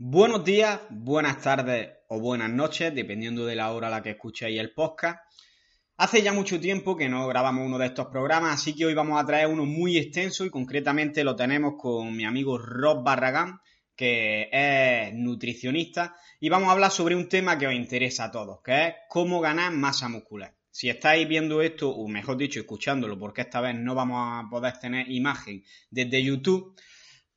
Buenos días, buenas tardes o buenas noches, dependiendo de la hora a la que escuchéis el podcast. Hace ya mucho tiempo que no grabamos uno de estos programas, así que hoy vamos a traer uno muy extenso y concretamente lo tenemos con mi amigo Rob Barragán, que es nutricionista, y vamos a hablar sobre un tema que os interesa a todos, que es cómo ganar masa muscular. Si estáis viendo esto, o mejor dicho, escuchándolo, porque esta vez no vamos a poder tener imagen desde YouTube,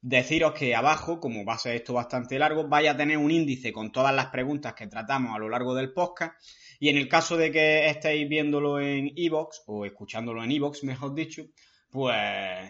deciros que abajo, como va a ser esto bastante largo, vaya a tener un índice con todas las preguntas que tratamos a lo largo del podcast. Y en el caso de que estéis viéndolo en iVoox o escuchándolo en iVoox, mejor dicho, pues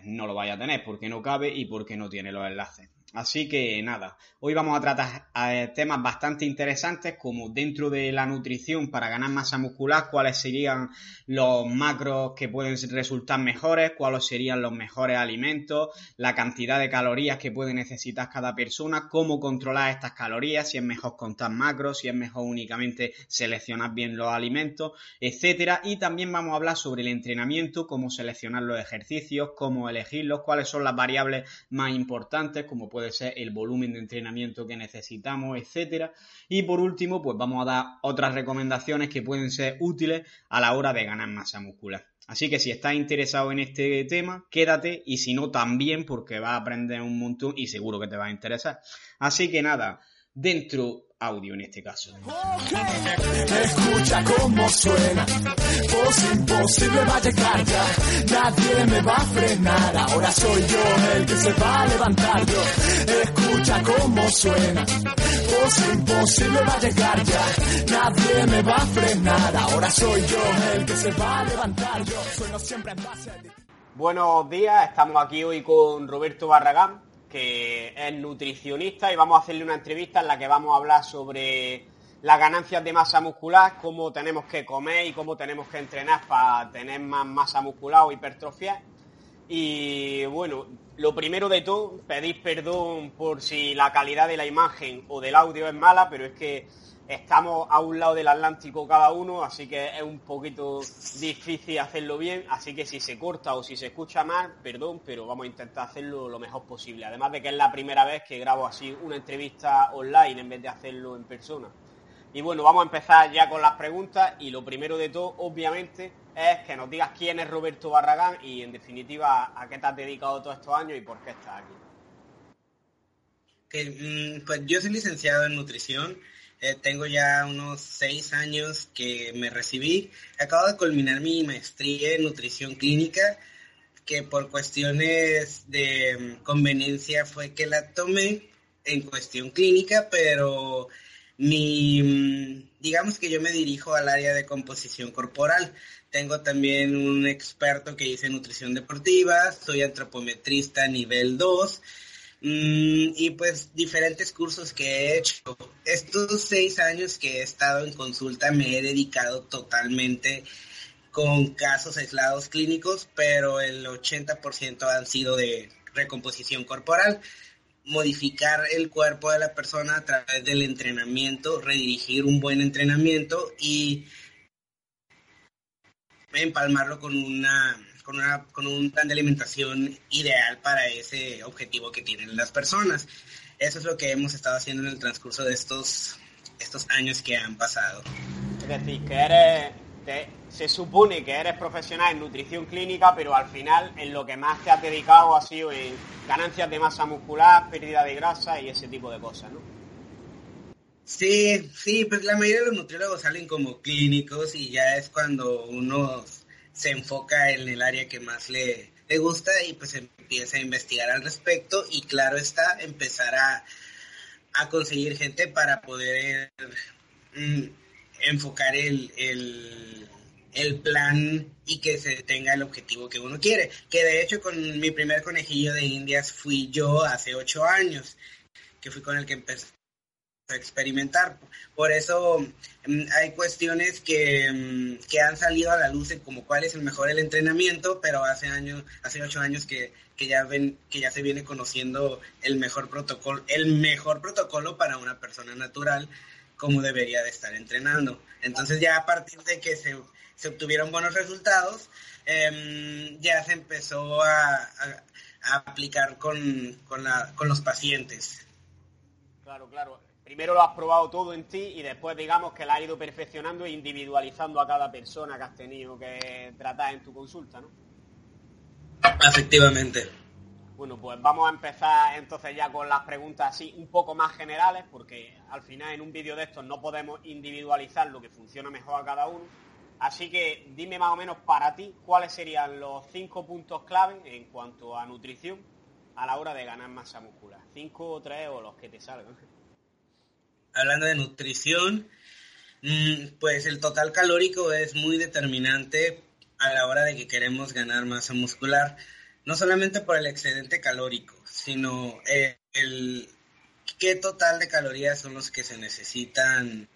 no lo vaya a tener porque no cabe y porque no tiene los enlaces. Así que nada, hoy vamos a tratar eh, temas bastante interesantes como dentro de la nutrición para ganar masa muscular, cuáles serían los macros que pueden resultar mejores, cuáles serían los mejores alimentos, la cantidad de calorías que puede necesitar cada persona, cómo controlar estas calorías, si es mejor contar macros, si es mejor únicamente seleccionar bien los alimentos, etcétera. Y también vamos a hablar sobre el entrenamiento, cómo seleccionar los ejercicios, cómo elegirlos, cuáles son las variables más importantes, como puede puede ser el volumen de entrenamiento que necesitamos, etcétera. Y por último, pues vamos a dar otras recomendaciones que pueden ser útiles a la hora de ganar masa muscular. Así que si estás interesado en este tema, quédate y si no también porque vas a aprender un montón y seguro que te va a interesar. Así que nada, dentro audio en este caso. Escucha cómo suena, voz imposible va a llegar ya, nadie me va a frenar, ahora soy yo el que se va a levantar yo. Escucha cómo suena, voz imposible va a llegar ya, nadie me va a frenar, ahora soy yo el que se va a levantar yo. Sueno siempre en base Buenos días, estamos aquí hoy con Roberto Barragán, que es nutricionista y vamos a hacerle una entrevista en la que vamos a hablar sobre las ganancias de masa muscular, cómo tenemos que comer y cómo tenemos que entrenar para tener más masa muscular o hipertrofia. Y bueno, lo primero de todo, pedir perdón por si la calidad de la imagen o del audio es mala, pero es que Estamos a un lado del Atlántico cada uno, así que es un poquito difícil hacerlo bien. Así que si se corta o si se escucha mal, perdón, pero vamos a intentar hacerlo lo mejor posible. Además de que es la primera vez que grabo así una entrevista online en vez de hacerlo en persona. Y bueno, vamos a empezar ya con las preguntas y lo primero de todo, obviamente, es que nos digas quién es Roberto Barragán y en definitiva a qué te has dedicado todos estos años y por qué estás aquí. Mm, pues yo soy licenciado en nutrición eh, tengo ya unos seis años que me recibí. Acabo de culminar mi maestría en nutrición clínica, que por cuestiones de mm, conveniencia fue que la tomé en cuestión clínica, pero mi, mm, digamos que yo me dirijo al área de composición corporal. Tengo también un experto que dice nutrición deportiva, soy antropometrista nivel 2 Mm, y pues diferentes cursos que he hecho. Estos seis años que he estado en consulta me he dedicado totalmente con casos aislados clínicos, pero el 80% han sido de recomposición corporal, modificar el cuerpo de la persona a través del entrenamiento, redirigir un buen entrenamiento y empalmarlo con una con, una, con un plan de alimentación ideal para ese objetivo que tienen las personas. Eso es lo que hemos estado haciendo en el transcurso de estos, estos años que han pasado. Es decir, que eres, se supone que eres profesional en nutrición clínica, pero al final en lo que más te has dedicado ha sido en ganancias de masa muscular, pérdida de grasa y ese tipo de cosas, ¿no? Sí, sí, pues la mayoría de los nutriólogos salen como clínicos y ya es cuando uno se enfoca en el área que más le, le gusta y pues empieza a investigar al respecto y claro está, empezar a, a conseguir gente para poder mm, enfocar el, el, el, plan y que se tenga el objetivo que uno quiere. Que de hecho con mi primer conejillo de indias fui yo hace ocho años, que fui con el que empecé experimentar. Por eso mm, hay cuestiones que, mm, que, han salido a la luz en como cuál es el mejor el entrenamiento, pero hace años, hace ocho años que, que, ya ven, que ya se viene conociendo el mejor protocolo, el mejor protocolo para una persona natural, como debería de estar entrenando. Entonces ya a partir de que se, se obtuvieron buenos resultados, em, ya se empezó a, a, aplicar con, con, la, con los pacientes. Claro, claro. Primero lo has probado todo en ti y después digamos que la has ido perfeccionando e individualizando a cada persona que has tenido que tratar en tu consulta, ¿no? Efectivamente. Bueno, pues vamos a empezar entonces ya con las preguntas así un poco más generales, porque al final en un vídeo de estos no podemos individualizar lo que funciona mejor a cada uno. Así que dime más o menos para ti cuáles serían los cinco puntos clave en cuanto a nutrición a la hora de ganar masa muscular. Cinco o tres o los que te salgan. Hablando de nutrición, mm, pues el total calórico es muy determinante a la hora de que queremos ganar masa muscular no solamente por el excedente calórico, sino el, qué total de calorías son los que se necesitan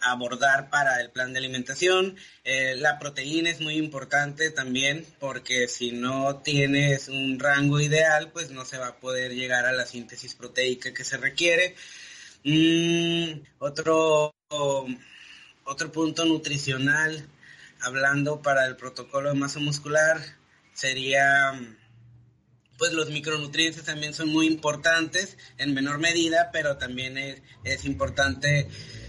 abordar para el plan de alimentación. Eh, la proteína es muy importante también porque si no tienes un rango ideal, pues no se va a poder llegar a la síntesis proteica que se requiere. Mm, otro, otro punto nutricional, hablando para el protocolo de masa muscular, sería pues los micronutrientes también son muy importantes en menor medida, pero también es, importante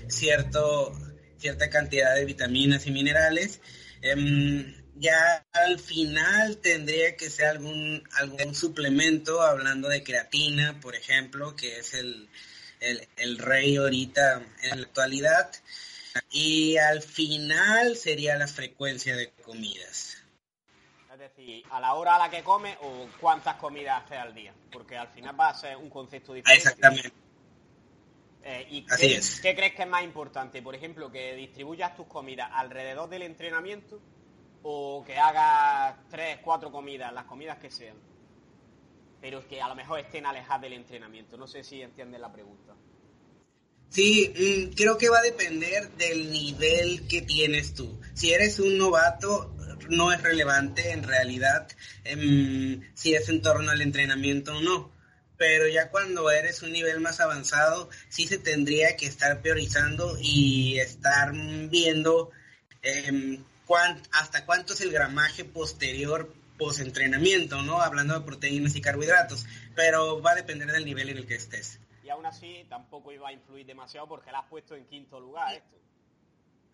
cierto, cierta cantidad de vitaminas y minerales. Em, ya al final tendría que ser algún, algún suplemento, hablando de creatina, por ejemplo, que es el, el rey ahorita en la actualidad. Y al final sería la frecuencia de comidas. Es decir, a la hora a la que come o cuántas comidas hace al día, porque al final va a ser un concepto diferente. Exactamente. Eh, ¿Y qué, qué, crees que es más importante? Por ejemplo, que distribuyas tus comidas alrededor del entrenamiento o que hagas tres, cuatro comidas, las comidas que sean, pero que a lo mejor estén alejadas del entrenamiento. No sé si entiendes la pregunta. Sí, mm, creo que va a depender del nivel que tienes tú. Si eres un novato, no es relevante en realidad em, si es en torno al entrenamiento o no. Pero ya cuando eres un nivel más avanzado, sí se tendría que estar priorizando y estar viendo em, hasta cuánto es el gramaje posterior post-entrenamiento, ¿no? Hablando de proteínas y carbohidratos. Pero va a depender del nivel en el que estés. Y aún así tampoco iba a influir demasiado porque la has puesto en quinto lugar esto.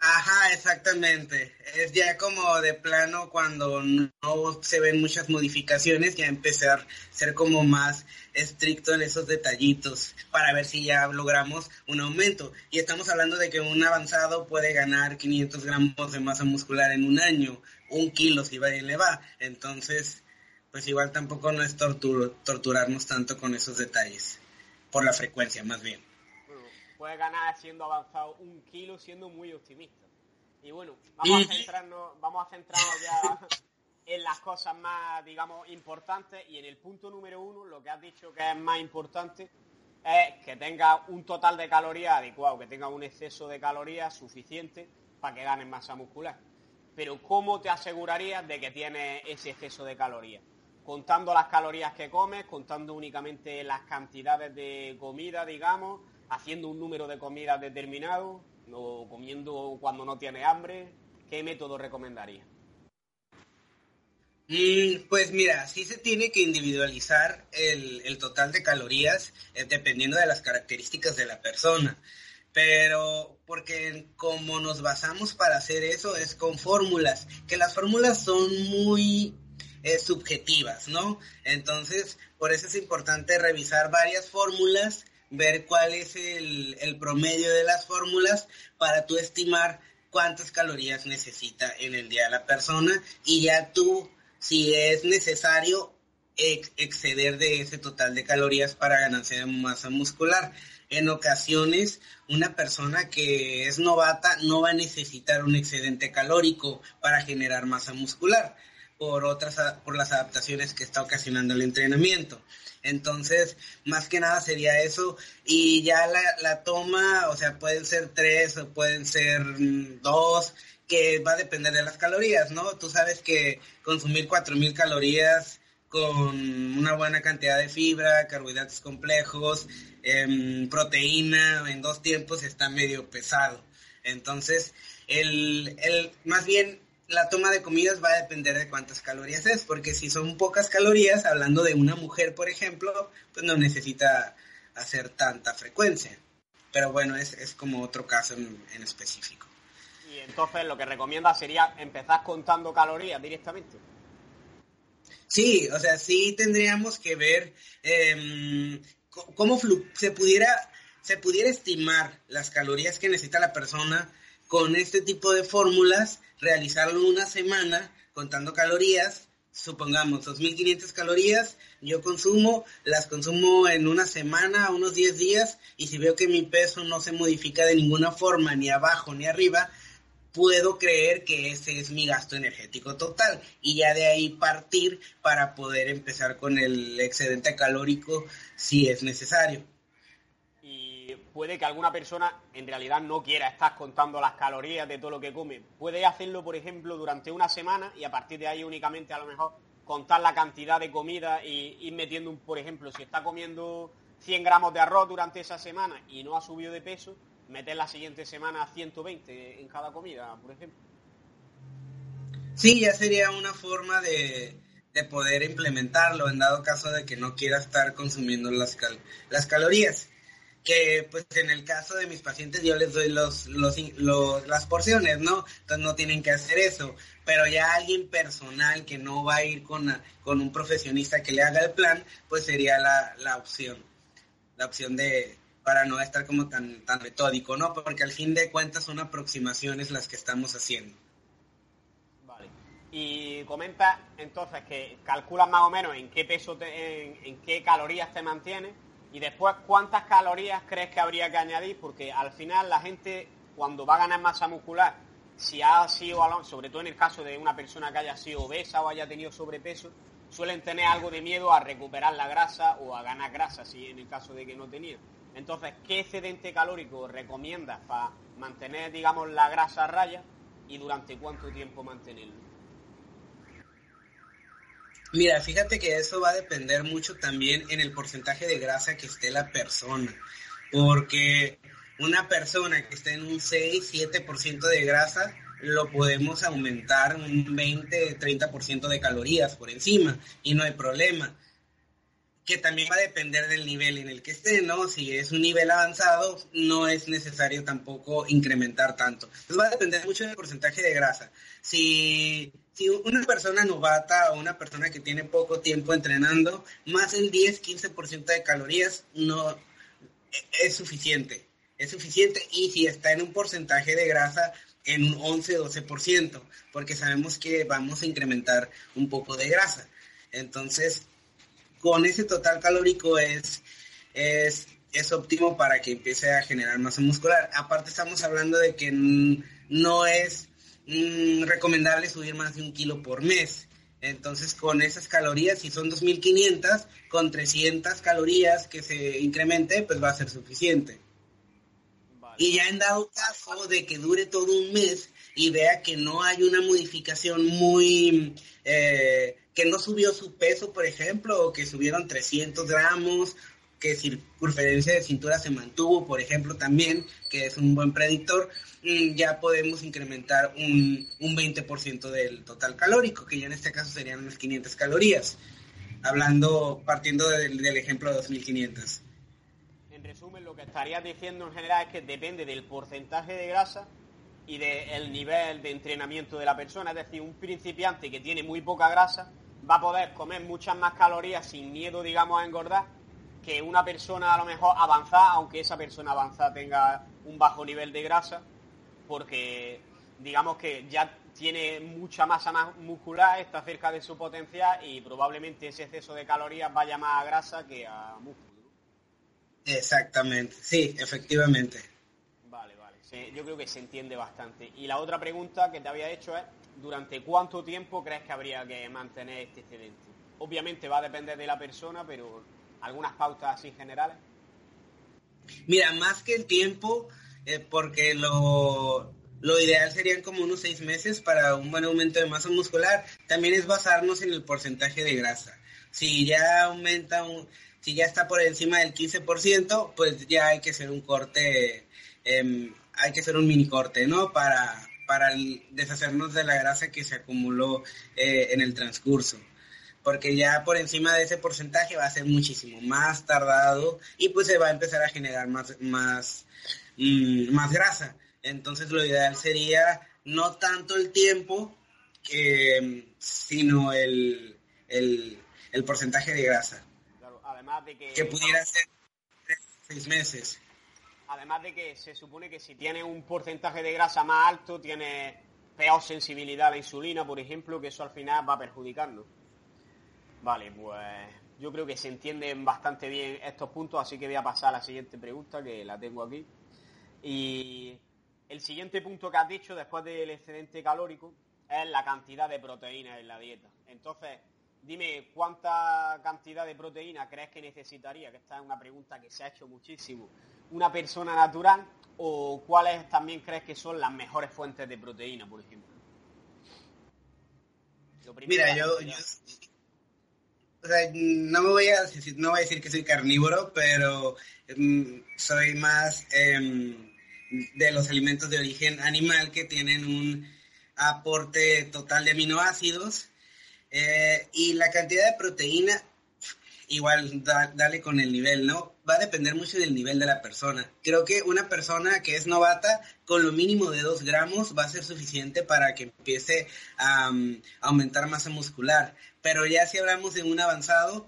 Ajá, exactamente. Es ya como de plano cuando no se ven muchas modificaciones, ya empezar a ser como más estricto en esos detallitos para ver si ya logramos un aumento. Y estamos hablando de que un avanzado puede ganar 500 gramos de masa muscular en un año, un kilo si va y le va. Entonces, pues igual tampoco no es torturarnos tanto con esos detalles, por la frecuencia más bien puede ganar siendo avanzado un kilo, siendo muy optimista. Y bueno, vamos a centrarnos, vamos a centrarnos ya en las cosas más, digamos, importantes. Y en el punto número uno, lo que has dicho que es más importante es que tenga un total de calorías adecuado, que tenga un exceso de calorías suficiente para que ganes masa muscular. Pero ¿cómo te asegurarías de que tienes ese exceso de calorías? Contando las calorías que comes, contando únicamente las cantidades de comida, digamos, haciendo un número de comidas determinado o comiendo cuando no tiene hambre? ¿Qué método recomendaría? Pues mira, sí se tiene que individualizar el, total de calorías eh, dependiendo de las características de la persona. Pero porque como nos basamos para hacer eso es con fórmulas, que las fórmulas son muy eh, subjetivas, ¿no? Entonces, por eso es importante revisar varias fórmulas ver cuál es el, promedio de las fórmulas para tú estimar cuántas calorías necesita en el día la persona y ya tú, si es necesario, exceder de ese total de calorías para ganancia de masa muscular. En ocasiones, una persona que es novata no va a necesitar un excedente calórico para generar masa muscular por otras por las adaptaciones que está ocasionando el entrenamiento. Entonces, más que nada sería eso. Y ya la, la toma, o sea, pueden ser tres o pueden ser mm, dos, que va a depender de las calorías, ¿no? Tú sabes que consumir 4.000 calorías con una buena cantidad de fibra, carbohidratos complejos, em, proteína en dos tiempos está medio pesado. Entonces, el, el, más bien la toma de comidas va a depender de cuántas calorías es, porque si son pocas calorías, hablando de una mujer, por ejemplo, pues no necesita hacer tanta frecuencia. Pero bueno, es, es como otro caso en, específico. Y entonces lo que recomienda sería empezar contando calorías directamente. Sí, o sea, sí tendríamos que ver em, cómo se pudiera, se pudiera estimar las calorías que necesita la persona con este tipo de fórmulas, realizarlo una semana contando calorías, supongamos 2.500 calorías, yo consumo, las consumo en una semana, unos 10 días, y si veo que mi peso no se modifica de ninguna forma, ni abajo ni arriba, puedo creer que ese es mi gasto energético total y ya de ahí partir para poder empezar con el excedente calórico si es necesario puede que alguna persona en realidad no quiera estar contando las calorías de todo lo que come. Puede hacerlo, por ejemplo, durante una semana y a partir de ahí únicamente a lo mejor contar la cantidad de comida y ir metiendo, por ejemplo, si está comiendo 100 gramos de arroz durante esa semana y no ha subido de peso, meter la siguiente semana 120 en cada comida, por ejemplo. Sí, ya sería una forma de, de poder implementarlo en dado caso de que no quiera estar consumiendo las, las calorías que pues en el caso de mis pacientes yo les doy los, los, las porciones, ¿no? Entonces no tienen que hacer eso, pero ya alguien personal que no va a ir con, con un profesionista que le haga el plan, pues sería la, la opción, la opción de para no estar como tan, tan metódico, ¿no? Porque al fin de cuentas son aproximaciones las que estamos haciendo. Vale. Y comenta entonces que calculas más o menos en qué peso, en, en qué calorías te mantiene y después, ¿cuántas calorías crees que habría que añadir? Porque al final la gente, cuando va a ganar masa muscular, si ha sido, sobre todo en el caso de una persona que haya sido obesa o haya tenido sobrepeso, suelen tener algo de miedo a recuperar la grasa o a ganar grasa, si en el caso de que no tenía. Entonces, ¿qué excedente calórico recomiendas para mantener, digamos, la grasa a raya y durante cuánto tiempo mantenerlo? Mira, fíjate que eso va a depender mucho también en el porcentaje de grasa que esté la persona, porque una persona que esté en un 6, 7% de grasa, lo podemos aumentar un 20, 30% de calorías por encima y no hay problema. Que también va a depender del nivel en el que esté, ¿no? Si es un nivel avanzado, no es necesario tampoco incrementar tanto. Va a depender mucho del porcentaje de grasa. Si si una persona novata o una persona que tiene poco tiempo entrenando, más del 10-15% de calorías no es suficiente. Es suficiente y si está en un porcentaje de grasa en un 11-12%, porque sabemos que vamos a incrementar un poco de grasa. Entonces, con ese total calórico es, es, es óptimo para que empiece a generar masa muscular. Aparte estamos hablando de que no es Mm, recomendable subir más de un kilo por mes. Entonces, con esas calorías, si son 2.500, con 300 calorías que se incremente, pues va a ser suficiente. Y ya en dado caso de que dure todo un mes y vea que no hay una modificación muy... Eh, que no subió su peso, por ejemplo, o que subieron 300 gramos, que circunferencia de cintura se mantuvo, por ejemplo, también, que es un buen predictor, ya podemos incrementar un, un 20% del total calórico, que ya en este caso serían unas 500 calorías, hablando, partiendo del, ejemplo de 2500. En resumen, lo que estarías diciendo en general es que depende del porcentaje de grasa y del nivel de entrenamiento de la persona, es decir, un principiante que tiene muy poca grasa va a poder comer muchas más calorías sin miedo, digamos, a engordar, que una persona a lo mejor avanzada, aunque esa persona avanzada tenga un bajo nivel de grasa, porque digamos que ya tiene mucha masa muscular, está cerca de su potencial y probablemente ese exceso de calorías vaya más a grasa que a músculo. Exactamente, sí, efectivamente. Vale, vale, yo creo que se entiende bastante. Y la otra pregunta que te había hecho es, ¿durante cuánto tiempo crees que habría que mantener este excedente? Obviamente va a depender de la persona, pero algunas pautas así generales. Mira, más que el tiempo, eh, porque lo, ideal serían como unos seis meses para un buen aumento de masa muscular. También es basarnos en el porcentaje de grasa. Si ya aumenta, un, si ya está por encima del 15%, pues ya hay que hacer un corte, em, hay que hacer un mini corte, ¿no? Para, para deshacernos de la grasa que se acumuló eh, en el transcurso. porque ya por encima de ese porcentaje va a ser muchísimo más tardado y pues se va a empezar a generar más, más, mm, más grasa. Entonces lo ideal sería no tanto el tiempo, sino el, el, porcentaje de grasa. además de que... Que pudiera ser seis meses. Además de que se supone que si tiene un porcentaje de grasa más alto, tiene peor sensibilidad a la insulina, por ejemplo, que eso al final va perjudicando. Vale, pues yo creo que se entienden bastante bien estos puntos, así que voy a pasar a la siguiente pregunta, que la tengo aquí. Y el siguiente punto que has dicho después del excedente calórico es la cantidad de proteína en la dieta. Entonces, dime cuánta cantidad de proteína crees que necesitaría, que esta es una pregunta que se ha hecho muchísimo, una persona natural o cuáles también crees que son las mejores fuentes de proteína, por ejemplo. Mira, yo, no me voy a decir, no voy a decir que soy carnívoro, pero mm, soy más em, de los alimentos de origen animal que tienen un aporte total de aminoácidos eh, y la cantidad de proteína igual dale con el nivel, ¿no? Va a depender mucho del nivel de la persona. Creo que una persona que es novata con lo mínimo de 2 gramos va a ser suficiente para que empiece a, mm, aumentar masa muscular. Pero ya si hablamos de un avanzado,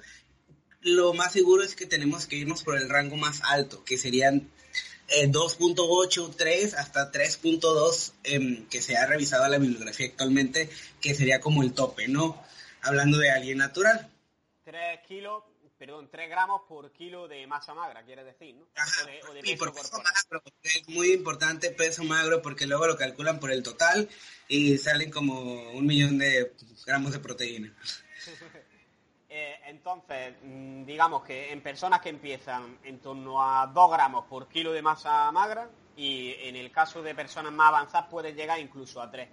lo más seguro es que tenemos que irnos por el rango más alto, que serían 2.8, eh, 3 hasta 3.2 em, que se ha revisado la bibliografía actualmente, que sería como el tope, ¿no? Hablando de alguien natural. 3 kilos, perdón, 3 gramos por kilo de masa magra, quiere decir, ¿no? o de, peso, magro, es muy importante peso magro porque luego lo calculan por el total y salen como un millón de gramos de proteína. Eh, entonces, mm, digamos que en personas que empiezan en torno a 2 gramos por kilo de masa magra y en el caso de personas más avanzadas puede llegar incluso a 3.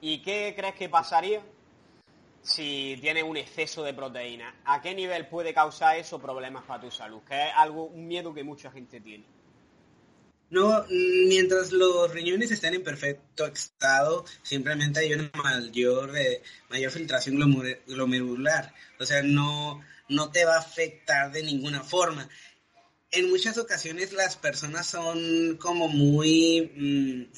¿Y qué crees que pasaría si tienes un exceso de proteína? ¿A qué nivel puede causar eso problemas para tu salud? Que es algo, un miedo que mucha gente tiene. No, mientras los riñones estén en perfecto estado, simplemente hay una mayor, eh, mayor filtración glomerular. O sea, no, no te va a afectar de ninguna forma. En muchas ocasiones las personas son como muy mm,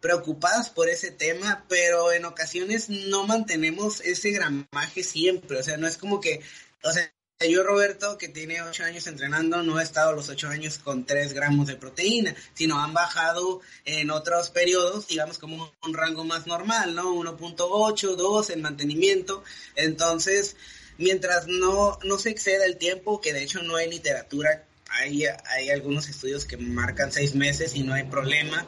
preocupadas por ese tema, pero en ocasiones no mantenemos ese gramaje siempre. O sea, no es como que, o sea, yo, Roberto, que tiene ocho años entrenando, no he estado los ocho años con tres gramos de proteína, sino han bajado en otros periodos, digamos como un rango más normal, ¿no? 1.8, 2 en mantenimiento. Entonces, mientras no, no se exceda el tiempo, que de hecho no hay literatura, hay, hay algunos estudios que marcan seis meses y no hay problema.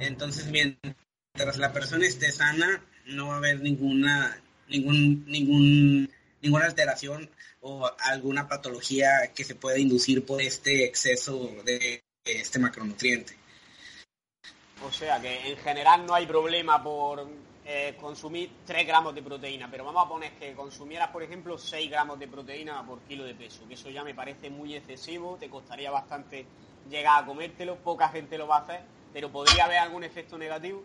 Entonces, mientras la persona esté sana, no va a haber ninguna, ningún, ningún, ninguna alteración o alguna patología que se pueda inducir por este exceso de este macronutriente. O sea que en general no hay problema por eh, consumir 3 gramos de proteína, pero vamos a poner que consumieras, por ejemplo, 6 gramos de proteína por kilo de peso, que eso ya me parece muy excesivo, te costaría bastante llegar a comértelo, poca gente lo va a hacer, pero ¿podría haber algún efecto negativo?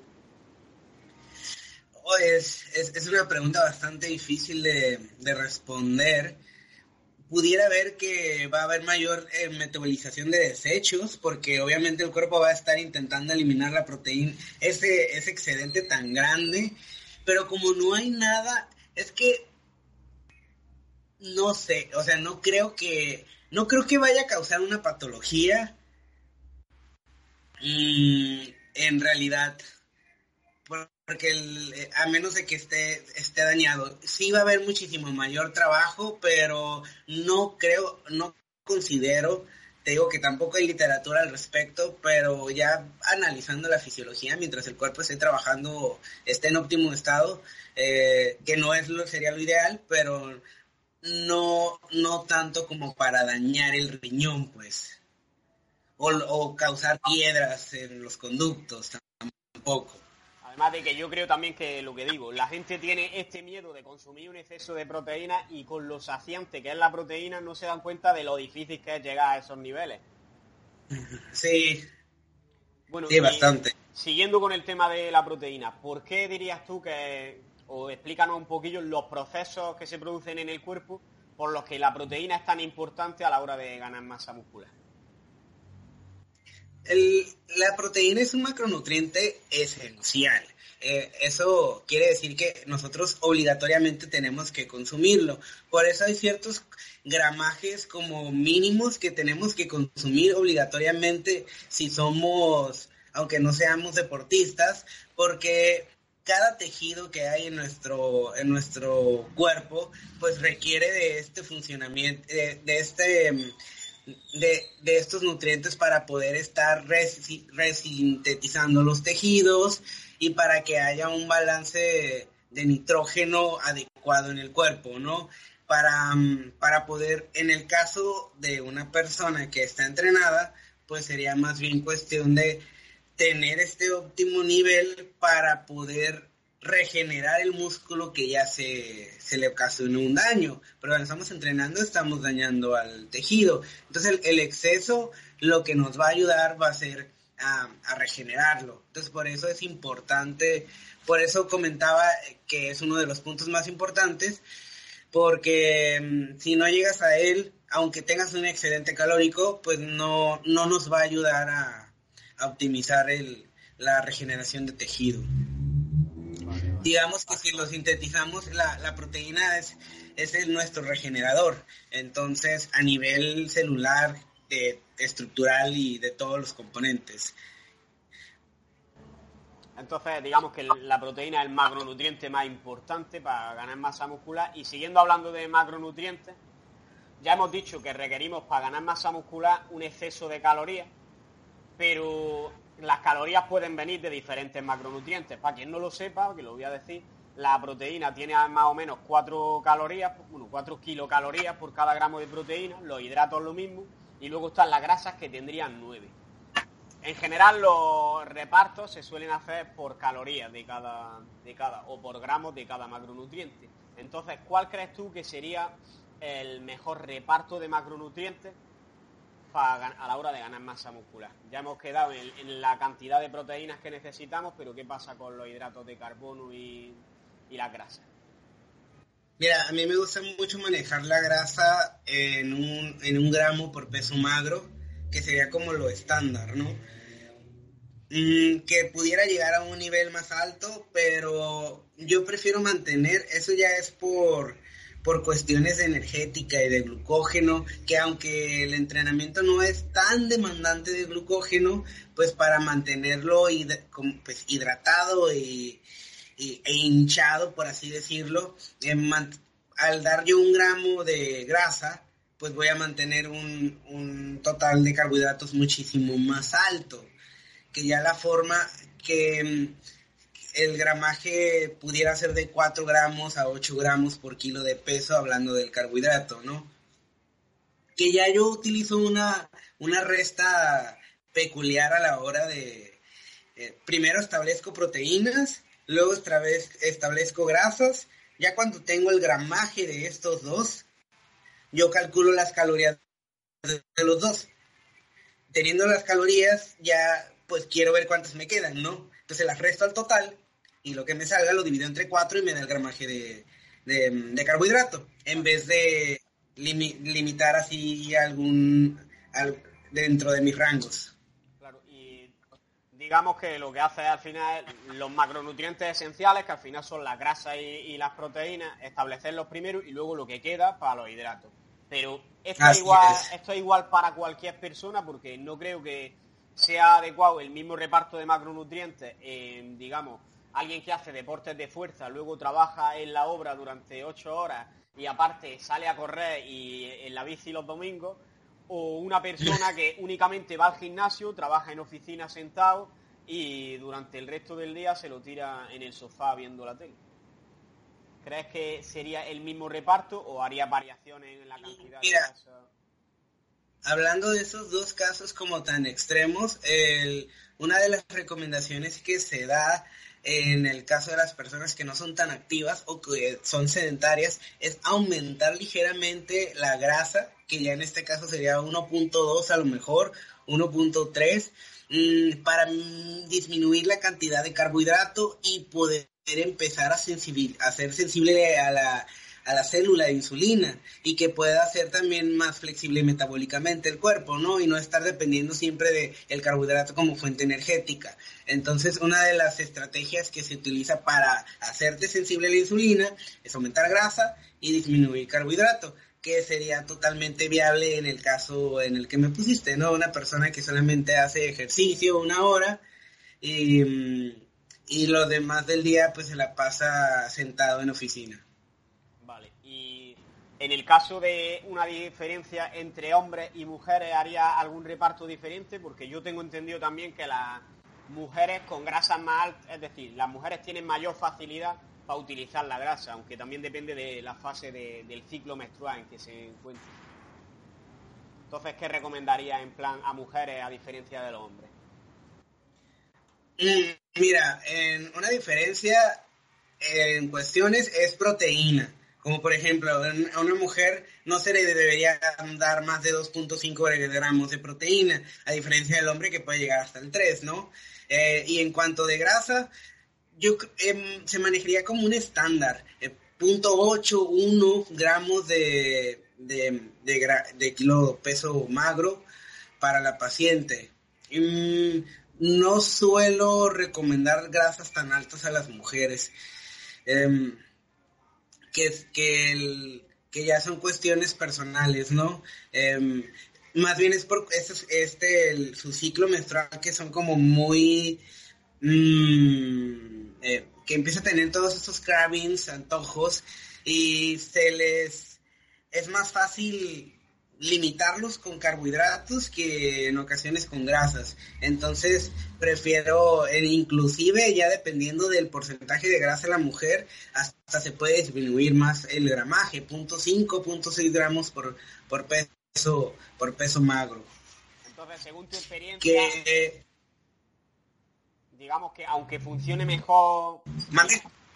Oh, es, es, una pregunta bastante difícil de, de responder pudiera ver que va a haber mayor eh, metabolización de desechos, porque obviamente el cuerpo va a estar intentando eliminar la proteína, ese, ese excedente tan grande, pero como no hay nada, es que no sé, o sea, no creo que, no creo que vaya a causar una patología. Mm, en realidad, porque eh, a menos de que esté, esté dañado, sí va a haber muchísimo mayor trabajo, pero no creo, no considero, te digo que tampoco hay literatura al respecto, pero ya analizando la fisiología, mientras el cuerpo esté trabajando, esté en óptimo estado, eh, que no es lo, sería lo ideal, pero no, no tanto como para dañar el riñón, pues, o, o causar piedras en los conductos, tampoco. Además de que yo creo también que lo que digo, la gente tiene este miedo de consumir un exceso de proteína y con lo saciante que es la proteína no se dan cuenta de lo difícil que es llegar a esos niveles. Sí. Bueno, sí, bastante. Siguiendo con el tema de la proteína, ¿por qué dirías tú que, o explícanos un poquillo los procesos que se producen en el cuerpo por los que la proteína es tan importante a la hora de ganar masa muscular. La proteína es un macronutriente esencial. Eh, eso quiere decir que nosotros obligatoriamente tenemos que consumirlo. Por eso hay ciertos gramajes como mínimos que tenemos que consumir obligatoriamente si somos, aunque no seamos deportistas, porque cada tejido que hay en nuestro, en nuestro cuerpo, pues requiere de este funcionamiento, de, este, de, de, estos nutrientes para poder estar resintetizando los tejidos y para que haya un balance de nitrógeno adecuado en el cuerpo, ¿no? Para, para poder, en el caso de una persona que está entrenada, pues sería más bien cuestión de tener este óptimo nivel para poder regenerar el músculo que ya se, le ocasionó un daño. Pero cuando estamos entrenando estamos dañando al tejido. Entonces el, exceso lo que nos va a ayudar va a ser a, a, regenerarlo. Entonces por eso es importante, por eso comentaba que es uno de los puntos más importantes, porque mm, si no llegas a él, aunque tengas un excedente calórico, pues no, no nos va a ayudar a, optimizar el, la regeneración de tejido. Digamos que si lo sintetizamos, la, la proteína es, es el, nuestro regenerador. Entonces, a nivel celular, estructural y de todos los componentes. Entonces, digamos que la proteína es el macronutriente más importante para ganar masa muscular. Y siguiendo hablando de macronutrientes, ya hemos dicho que requerimos para ganar masa muscular un exceso de calorías pero las calorías pueden venir de diferentes macronutrientes. Para quien no lo sepa, que lo voy a decir, la proteína tiene más o menos 4 calorías, bueno, 4 kilocalorías por cada gramo de proteína, los hidratos lo mismo, y luego están las grasas que tendrían 9. En general los repartos se suelen hacer por calorías de cada, de cada, o por gramos de cada macronutriente. Entonces, ¿cuál crees tú que sería el mejor reparto de macronutrientes a la hora de ganar masa muscular. Ya hemos quedado en, la cantidad de proteínas que necesitamos, pero ¿qué pasa con los hidratos de carbono y, y grasas? Mira, a mí me gusta mucho manejar la grasa en un, en un gramo por peso magro, que sería como lo estándar, ¿no? Mm, que pudiera llegar a un nivel más alto, pero yo prefiero mantener, eso ya es por por cuestiones de energética y de glucógeno, que aunque el entrenamiento no es tan demandante de glucógeno, pues para mantenerlo pues, hidratado e hinchado, por así decirlo, al dar yo un gramo de grasa, pues voy a mantener un total de carbohidratos muchísimo más alto, que ya la forma que el gramaje pudiera ser de 4 gramos a 8 gramos por kilo de peso, hablando del carbohidrato, ¿no? Que ya yo utilizo una, una resta peculiar a la hora de, eh, primero establezco proteínas, luego establezco grasas, ya cuando tengo el gramaje de estos dos, yo calculo las calorías de, los dos. Teniendo las calorías, ya pues quiero ver cuántas me quedan, ¿no? Entonces las resto al total y lo que me salga lo divido entre 4 y me da el gramaje de, de, carbohidrato, en vez de limitar así algún dentro de mis rangos. Claro, y digamos que lo que hace al final los macronutrientes esenciales, que al final son las grasas y, las proteínas, establecerlos primero y luego lo que queda para los hidratos. Pero esto es, igual, esto es igual para cualquier persona porque no creo que sea adecuado el mismo reparto de macronutrientes en, digamos, alguien que hace deportes de fuerza, luego trabaja en la obra durante ocho horas y aparte sale a correr y en la bici los domingos, o una persona que únicamente va al gimnasio, trabaja en oficina sentado y durante el resto del día se lo tira en el sofá viendo la tele. ¿Crees que sería el mismo reparto o haría variaciones en la cantidad de Hablando de esos dos casos como tan extremos, una de las recomendaciones que se da en el caso de las personas que no son tan activas o que son sedentarias, es aumentar ligeramente la grasa, que ya en este caso sería 1.2 a lo mejor, 1.3, mm, para disminuir la cantidad de carbohidrato y poder empezar a, a ser sensible a la, a la célula de insulina y que pueda ser también más flexible metabólicamente el cuerpo, ¿no? Y no estar dependiendo siempre del el carbohidrato como fuente energética. Entonces, una de las estrategias que se utiliza para hacerte sensible a la insulina es aumentar grasa y disminuir carbohidrato que sería totalmente viable en el caso en el que me pusiste, ¿no? Una persona que solamente hace ejercicio una hora y, mm, y lo demás del día pues se la pasa sentado en oficina. En el caso de una diferencia entre hombres y mujeres, ¿haría algún reparto diferente? Porque yo tengo entendido también que las mujeres con grasas más altas, es decir, las mujeres tienen mayor facilidad para utilizar la grasa, aunque también depende de la fase del ciclo menstrual en que se encuentre. Entonces, ¿qué recomendaría en plan a mujeres a diferencia de los hombres? Mira, una diferencia en cuestiones es proteína como por ejemplo, a una mujer no se le debería dar más de 2.5 gramos de proteína, a diferencia del hombre que puede llegar hasta el 3, ¿no? Eh, y en cuanto de grasa, yo em, se manejaría como un estándar, eh, 0.81 gramos de, de, de, kilo peso magro para la paciente. Mm, no suelo recomendar grasas tan altas a las mujeres. Em, que, que, que ya son cuestiones personales, ¿no? Em, más bien es por este su ciclo menstrual que son como muy... Mm, eh, que empieza a tener todos estos cravings, antojos, y se les... es más fácil limitarlos con carbohidratos que en ocasiones con grasas. Entonces prefiero, inclusive ya dependiendo del porcentaje de grasa de la mujer, hasta se puede disminuir más el gramaje, 0.5, 0.6 gramos por, por peso por peso magro. Entonces, según tu experiencia, digamos que aunque funcione mejor,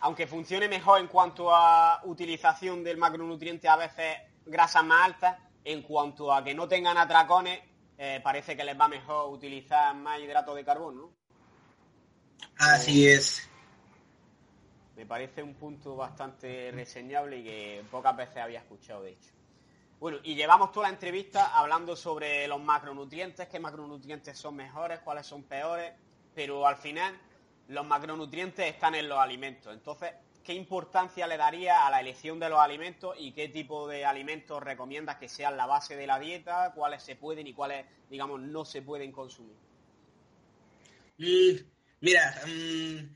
aunque funcione mejor en cuanto a utilización del macronutriente, a veces grasas más altas, en cuanto a que no tengan atracones, eh, parece que les va mejor utilizar más hidrato de carbono. Así es. Me parece un punto bastante reseñable y que pocas veces había escuchado, de hecho. Bueno, y llevamos toda la entrevista hablando sobre los macronutrientes, qué macronutrientes son mejores, cuáles son peores, pero al final los macronutrientes están en los alimentos. Entonces, ¿qué importancia le daría a la elección de los alimentos y qué tipo de alimentos recomiendas que sean la base de la dieta, cuáles se pueden y cuáles, digamos, no se pueden consumir? Mm, mira, mm,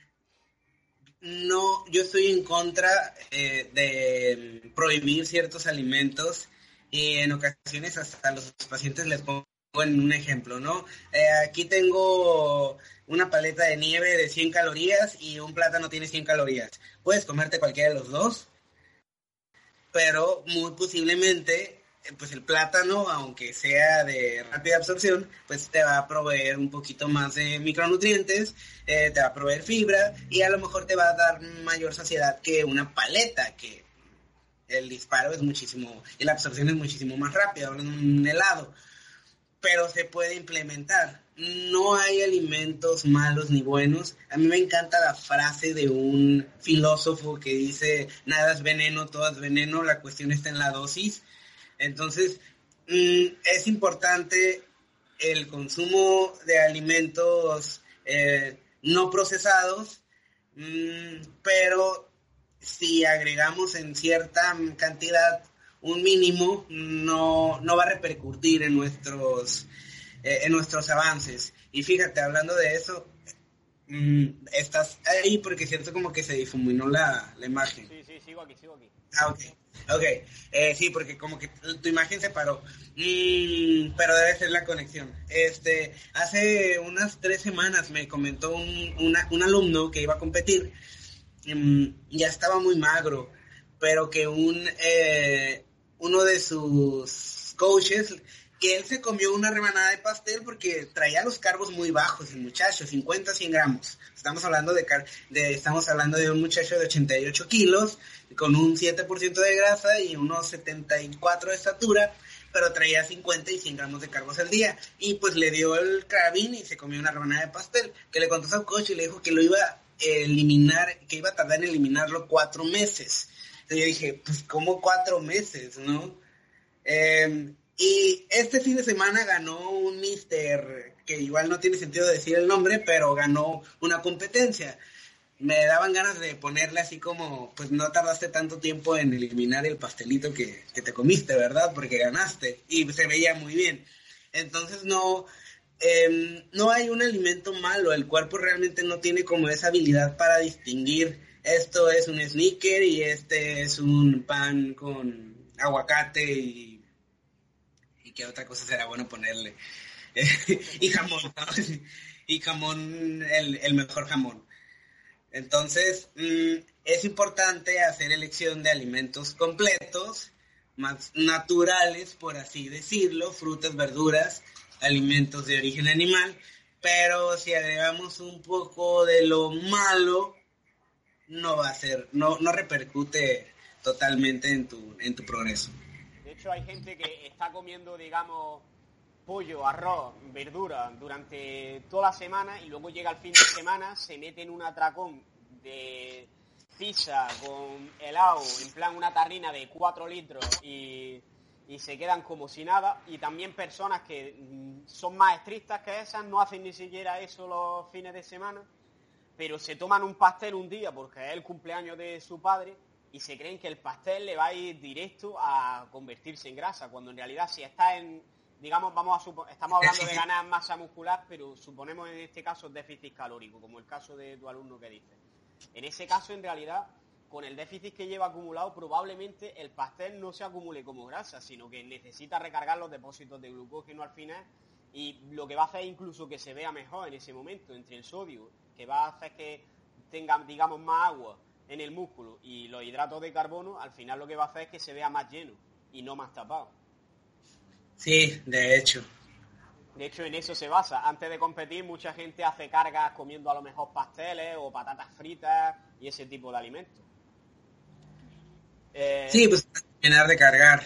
no, yo estoy en contra eh, de prohibir ciertos alimentos y en ocasiones hasta los pacientes les pongo en un ejemplo, ¿no? Eh, aquí tengo una paleta de nieve de 100 calorías y un plátano tiene 100 calorías. Puedes comerte cualquiera de los dos, pero muy posiblemente, eh, pues el plátano, aunque sea de rápida absorción, pues te va a proveer un poquito más de micronutrientes, eh, te va a proveer fibra y a lo mejor te va a dar mayor saciedad que una paleta, que el disparo es muchísimo, y la absorción es muchísimo más rápida, un helado, pero se puede implementar no hay alimentos malos ni buenos. A mí me encanta la frase de un filósofo que dice, nada es veneno, todo es veneno, la cuestión está en la dosis. Entonces, mm, es importante el consumo de alimentos eh, no procesados, mm, pero si agregamos en cierta cantidad un mínimo, no, no va a repercutir en nuestros eh, en nuestros avances. Y fíjate, hablando de eso, mm, estás ahí porque siento como que se difuminó la, imagen. Sí, sí, sigo aquí, sigo aquí. Ah, ok. Ok, eh, sí, porque como que tu imagen se paró. Mm, pero debe ser la conexión. Este, hace unas tres semanas me comentó un, un alumno que iba a competir. Mm, ya estaba muy magro, pero que un eh, uno de sus coaches que él se comió una rebanada de pastel porque traía los carbos muy bajos el muchacho, 50, 100 gramos. Estamos hablando de, de, estamos hablando de un muchacho de 88 kilos, con un 7% de grasa y unos 74 de estatura, pero traía 50 y 100 gramos de carbos al día. Y pues le dio el carabín y se comió una rebanada de pastel, que le contó a su coche y le dijo que lo iba eliminar, que iba a tardar en eliminarlo cuatro meses. Entonces yo dije, pues como cuatro meses, ¿no? Em, y este fin de semana ganó un mister, que igual no tiene sentido decir el nombre, pero ganó una competencia. Me daban ganas de ponerle así como, pues no tardaste tanto tiempo en eliminar el pastelito que, que te comiste, ¿verdad? Porque ganaste y se veía muy bien. Entonces no, Em, no hay un alimento malo, el cuerpo realmente no tiene como esa habilidad para distinguir esto es un sneaker y este es un pan con aguacate y, y qué otra cosa será bueno ponerle. y jamón, y jamón, el, mejor jamón. Entonces, mm, es importante hacer elección de alimentos completos, más naturales, por así decirlo, frutas, verduras, alimentos de origen animal, pero si agregamos un poco de lo malo, no va a ser, no, no repercute totalmente en tu, en tu progreso. De hecho, hay gente que está comiendo, digamos, pollo, arroz, verdura durante toda la semana y luego llega el fin de semana, se mete en un atracón de pizza con helado, en plan una tarrina de 4 litros y y se quedan como si nada. Y también personas que mm, son más estrictas que esas, no hacen ni siquiera eso los fines de semana, pero se toman un pastel un día porque es el cumpleaños de su padre y se creen que el pastel le va a ir directo a convertirse en grasa, cuando en realidad si está en, digamos, vamos a estamos hablando de ganar masa muscular, pero suponemos en este caso déficit calórico, como el caso de tu alumno que dice. En ese caso, en realidad, con el déficit que lleva acumulado, probablemente el pastel no se acumule como grasa, sino que necesita recargar los depósitos de glucógeno al final y lo que va a hacer incluso que se vea mejor en ese momento entre el sodio, que va a hacer que tenga, digamos, más agua en el músculo y los hidratos de carbono, al final lo que va a hacer es que se vea más lleno y no más tapado. Sí, de hecho. De hecho, en eso se basa. Antes de competir, mucha gente hace cargas comiendo a lo mejor pasteles o patatas fritas y ese tipo de alimentos. Eh, sí, pues terminar de cargar.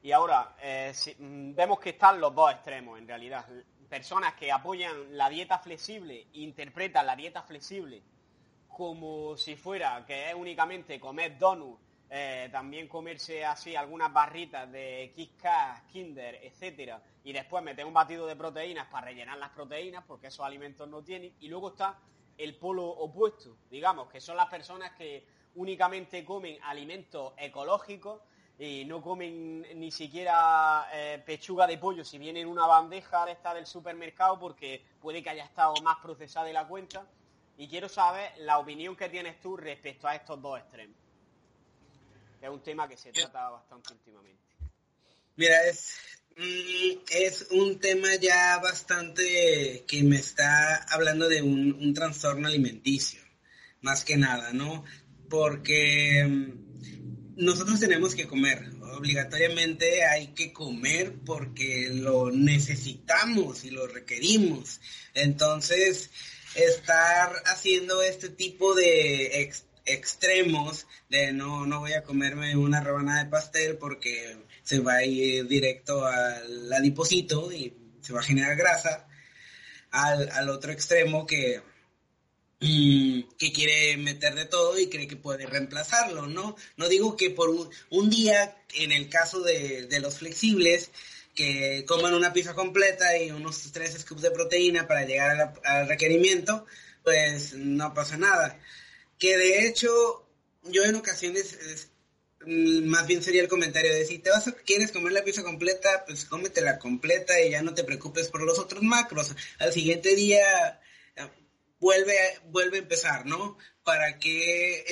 Y ahora, eh, mm, vemos que están los dos extremos en realidad. Personas que apoyan la dieta flexible, interpretan la dieta flexible como si fuera que es únicamente comer donuts, eh, también comerse así algunas barritas de Kit Kinder, etcétera, y después meter un batido de proteínas para rellenar las proteínas, porque esos alimentos no tienen. Y luego está el polo opuesto, digamos, que son las personas que únicamente comen alimentos ecológicos y no comen ni siquiera eh, pechuga de pollo si viene en una bandeja de esta del supermercado porque puede que haya estado más procesada de la cuenta. Y quiero saber la opinión que tienes tú respecto a estos dos extremos. Es un tema que se trata bastante últimamente. Mira, es, mm, es un tema ya bastante que me está hablando de un, un trastorno alimenticio, más que nada, ¿no? porque mm, nosotros tenemos que comer, obligatoriamente hay que comer porque lo necesitamos y lo requerimos. Entonces, estar haciendo este tipo de extremos de no, no voy a comerme una rebanada de pastel porque se va a ir directo al adiposito y se va a generar grasa, al, al otro extremo que que quiere meter de todo y cree que puede reemplazarlo, ¿no? No digo que por un, día, en el caso de, los flexibles, que coman una pizza completa y unos tres scoops de proteína para llegar al requerimiento, pues no pasa nada. Que de hecho, yo en ocasiones, mm, más bien sería el comentario de si te vas a, quieres comer la pizza completa, pues cómetela completa y ya no te preocupes por los otros macros. Al siguiente día vuelve, vuelve a empezar, ¿no? ¿Para qué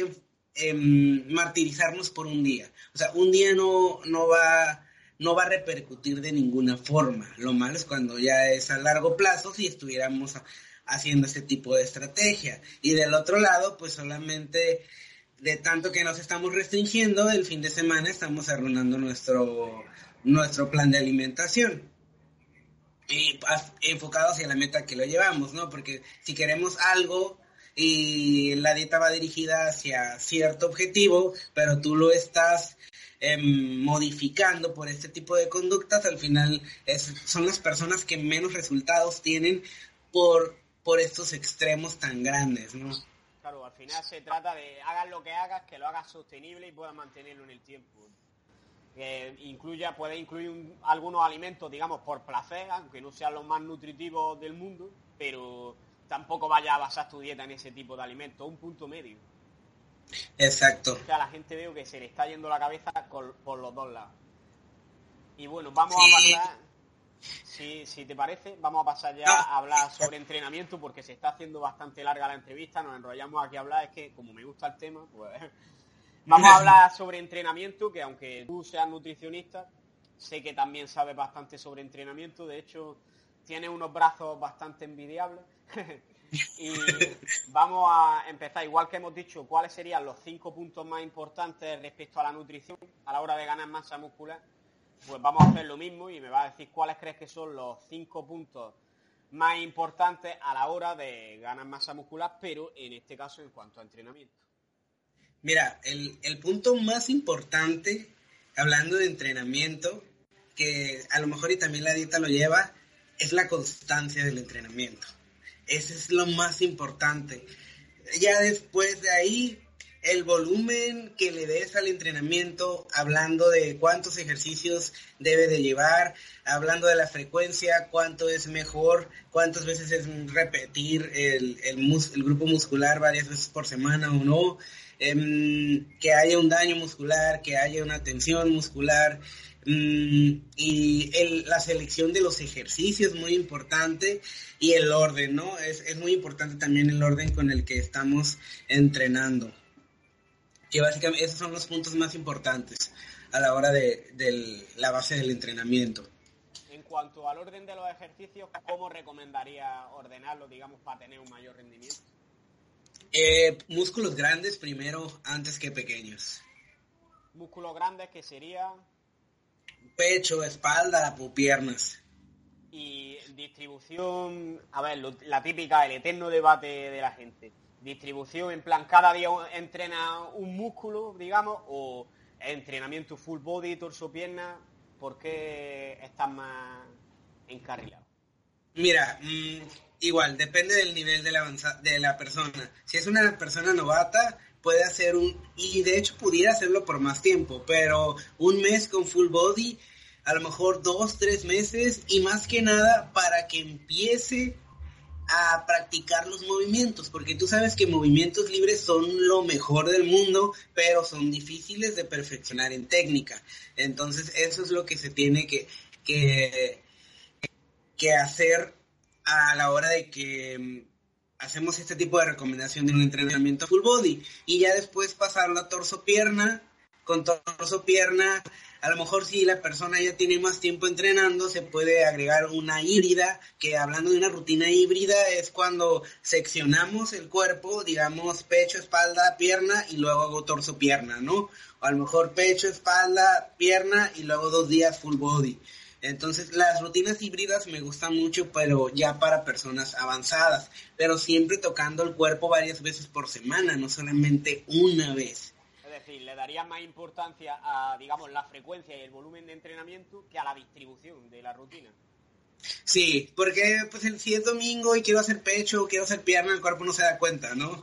em, martirizarnos por un día? O sea, un día no, no, va, no va a repercutir de ninguna forma. Lo malo es cuando ya es a largo plazo si estuviéramos haciendo este tipo de estrategia. Y del otro lado, pues solamente de tanto que nos estamos restringiendo, el fin de semana estamos arruinando nuestro, nuestro plan de alimentación y enfocado hacia la meta que lo llevamos, ¿no? Porque si queremos algo y la dieta va dirigida hacia cierto objetivo, pero tú lo estás em, modificando por este tipo de conductas, al final son las personas que menos resultados tienen por, por estos extremos tan grandes, ¿no? Claro, al final se trata de hagas lo que hagas, que lo hagas sostenible y puedas mantenerlo en el tiempo. Que incluya, puede incluir algunos alimentos, digamos, por placer, aunque no sean los más nutritivos del mundo, pero tampoco vaya a basar tu dieta en ese tipo de alimentos, un punto medio. Exacto. O sea, la gente veo que se le está yendo la cabeza por los dos lados. Y bueno, vamos a pasar, si, si te parece, vamos a pasar ya ah. a hablar sobre entrenamiento porque se está haciendo bastante larga la entrevista, nos enrollamos aquí a hablar, es que como me gusta el tema, pues vamos a hablar sobre entrenamiento, que aunque tú seas nutricionista, sé que también sabes bastante sobre entrenamiento, de hecho, tiene unos brazos bastante envidiables. y vamos a empezar, igual que hemos dicho, cuáles serían los cinco puntos más importantes respecto a la nutrición a la hora de ganar masa muscular. Pues vamos a hacer lo mismo y me va a decir cuáles crees que son los cinco puntos más importantes a la hora de ganar masa muscular, pero en este caso en cuanto a entrenamiento. Mira, el, el punto más importante, hablando de entrenamiento, que a lo mejor y también la dieta lo lleva, es la constancia del entrenamiento. Ese es lo más importante. Ya después de ahí, el volumen que le des al entrenamiento, hablando de cuántos ejercicios debe de llevar, hablando de la frecuencia, cuánto es mejor, cuántas veces es repetir el, grupo muscular varias veces por semana o no, em, que haya un daño muscular, que haya una tensión muscular, Mm, y la selección de los ejercicios muy importante y el orden, ¿no? Es, muy importante también el orden con el que estamos entrenando. Que básicamente esos son los puntos más importantes a la hora de, la base del entrenamiento. En cuanto al orden de los ejercicios, ¿cómo recomendaría ordenarlo, digamos, para tener un mayor rendimiento? Eh, músculos grandes primero antes que pequeños. Músculos grandes que sería pecho, espalda o piernas. Y distribución, a ver, la típica, el eterno debate de la gente. Distribución, en plan, cada día entrena un músculo, digamos, o entrenamiento full body, torso, pierna, ¿por qué estás más encarrilado? Mira, mm, igual, depende del nivel de la, de la persona. Si es una persona novata, puede hacer un, y de hecho pudiera hacerlo por más tiempo, pero un mes con full body, a lo mejor dos, tres meses, y más que nada para que empiece a practicar los movimientos, porque tú sabes que movimientos libres son lo mejor del mundo, pero son difíciles de perfeccionar en técnica. Entonces eso es lo que se tiene que, que, que hacer a la hora de que hacemos este tipo de recomendación de un entrenamiento full body y ya después pasarlo a torso pierna con torso pierna a lo mejor si la persona ya tiene más tiempo entrenando se puede agregar una híbrida que hablando de una rutina híbrida es cuando seccionamos el cuerpo digamos pecho espalda pierna y luego hago torso pierna no o a lo mejor pecho espalda pierna y luego dos días full body entonces, las rutinas híbridas me gustan mucho, pero ya para personas avanzadas, pero siempre tocando el cuerpo varias veces por semana, no solamente una vez. Decir, le daría más importancia a, digamos, la frecuencia y el volumen de entrenamiento que a la distribución de la rutina. Sí, porque pues si es domingo y quiero hacer pecho o quiero hacer pierna, el cuerpo no se da cuenta, ¿no?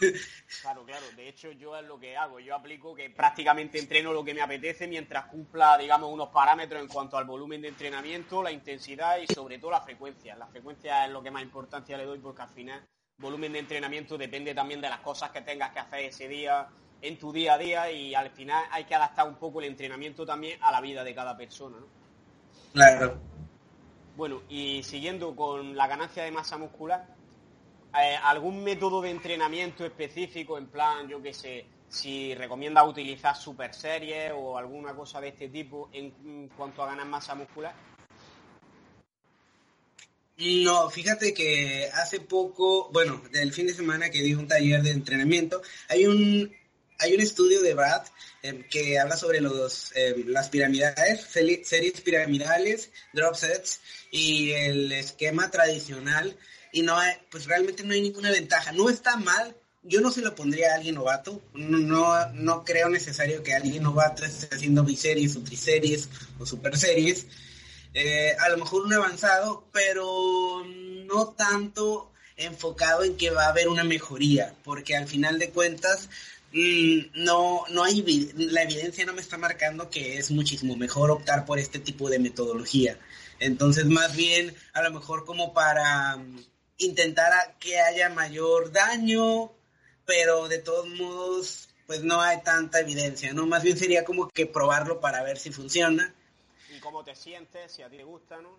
Claro, claro. De hecho, yo es lo que hago. Yo aplico que prácticamente entreno lo que me apetece mientras cumpla, digamos, unos parámetros en cuanto al volumen de entrenamiento, la intensidad y sobre todo la frecuencia. La frecuencia es lo que más importancia le doy porque al final volumen de entrenamiento depende también de las cosas que tengas que hacer ese día en tu día a día y al final hay que adaptar un poco el entrenamiento también a la vida de cada persona, ¿no? Claro. Bueno, y siguiendo con la ganancia de masa muscular, eh, ¿algún método de entrenamiento específico, en plan, yo qué sé, si recomienda utilizar super series o alguna cosa de este tipo en, cuanto a ganar masa muscular? No, fíjate que hace poco, bueno, del fin de semana que di un taller de entrenamiento, hay un hay un estudio de Brad em, que habla sobre los em, las piramidales, series piramidales, drop sets y el esquema tradicional y no hay, pues realmente no hay ninguna ventaja. No está mal, yo no se lo pondría a alguien novato, no, no creo necesario que alguien novato esté haciendo biseries o triseries o super series. Eh, a lo mejor un avanzado, pero no tanto enfocado en que va a haber una mejoría, porque al final de cuentas no, no hay, la evidencia no me está marcando que es muchísimo mejor optar por este tipo de metodología. Entonces, más bien, a lo mejor como para mm, intentar que haya mayor daño, pero de todos modos, pues no hay tanta evidencia, ¿no? Más bien sería como que probarlo para ver si funciona. ¿Y cómo te sientes? Si a ti te gusta, ¿no?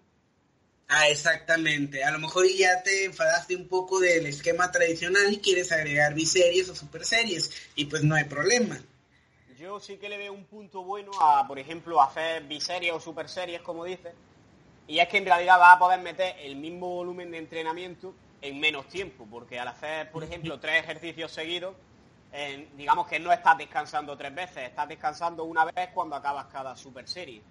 Ah, exactamente. A lo mejor ya te enfadaste un poco del esquema tradicional y quieres agregar biseries o super series y pues no hay problema. Yo sí que le veo un punto bueno a, por ejemplo, hacer biseries o super series, como dices, y es que en realidad vas a poder meter el mismo volumen de entrenamiento en menos tiempo, porque al hacer, por ejemplo, tres ejercicios seguidos, digamos que no estás descansando tres veces, estás descansando una vez cuando acabas cada super serie.